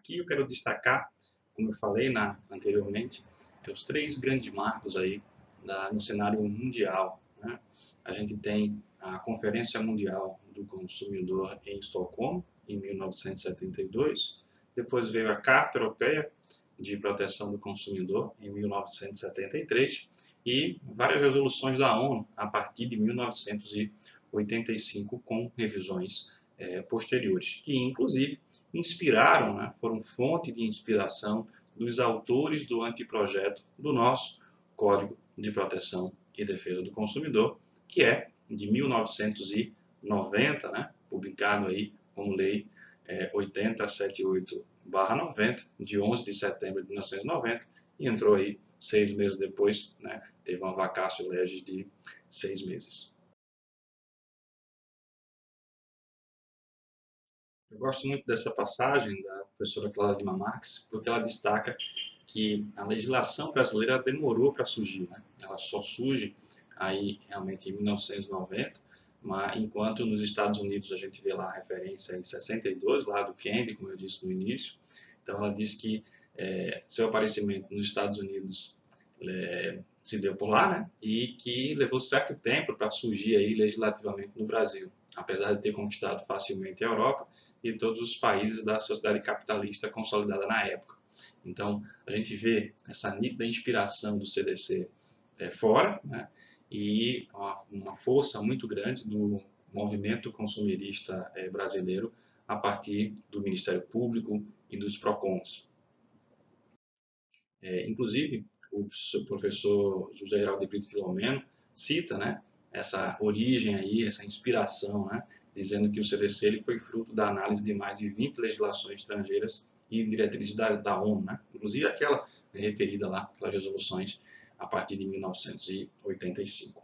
Aqui eu quero destacar, como eu falei na, anteriormente, os três grandes marcos aí da, no cenário mundial. Né? A gente tem a Conferência Mundial do Consumidor em Estocolmo, em 1972. Depois veio a Carta Europeia de Proteção do Consumidor, em 1973. E várias resoluções da ONU a partir de 1985, com revisões é, posteriores, que inclusive inspiraram, né, foram fonte de inspiração dos autores do anteprojeto do nosso Código de Proteção e Defesa do Consumidor, que é de 1990, né, publicado aí como lei é, 8078/90 de 11 de setembro de 1990 e entrou aí seis meses depois, né, teve uma vacácio legis de seis meses. Eu gosto muito dessa passagem da professora Clara Lima Marques, porque ela destaca que a legislação brasileira demorou para surgir, né? ela só surge aí realmente em 1990, mas enquanto nos Estados Unidos a gente vê lá a referência em 62, lá do Kennedy, como eu disse no início, então ela diz que é, seu aparecimento nos Estados Unidos é, se deu por lá, né? E que levou certo tempo para surgir aí legislativamente no Brasil, apesar de ter conquistado facilmente a Europa e todos os países da sociedade capitalista consolidada na época. Então, a gente vê essa nítida inspiração do CDC é, fora, né? E uma, força muito grande do movimento consumerista é, brasileiro a partir do Ministério Público e dos PROCONs. É, inclusive, o professor José Geraldo de Brito Filomeno cita né, essa origem aí, essa inspiração, né, dizendo que o CDC ele foi fruto da análise de mais de 20 legislações estrangeiras e diretrizes da, da ONU, né, inclusive aquela referida lá, aquelas resoluções a partir de 1985.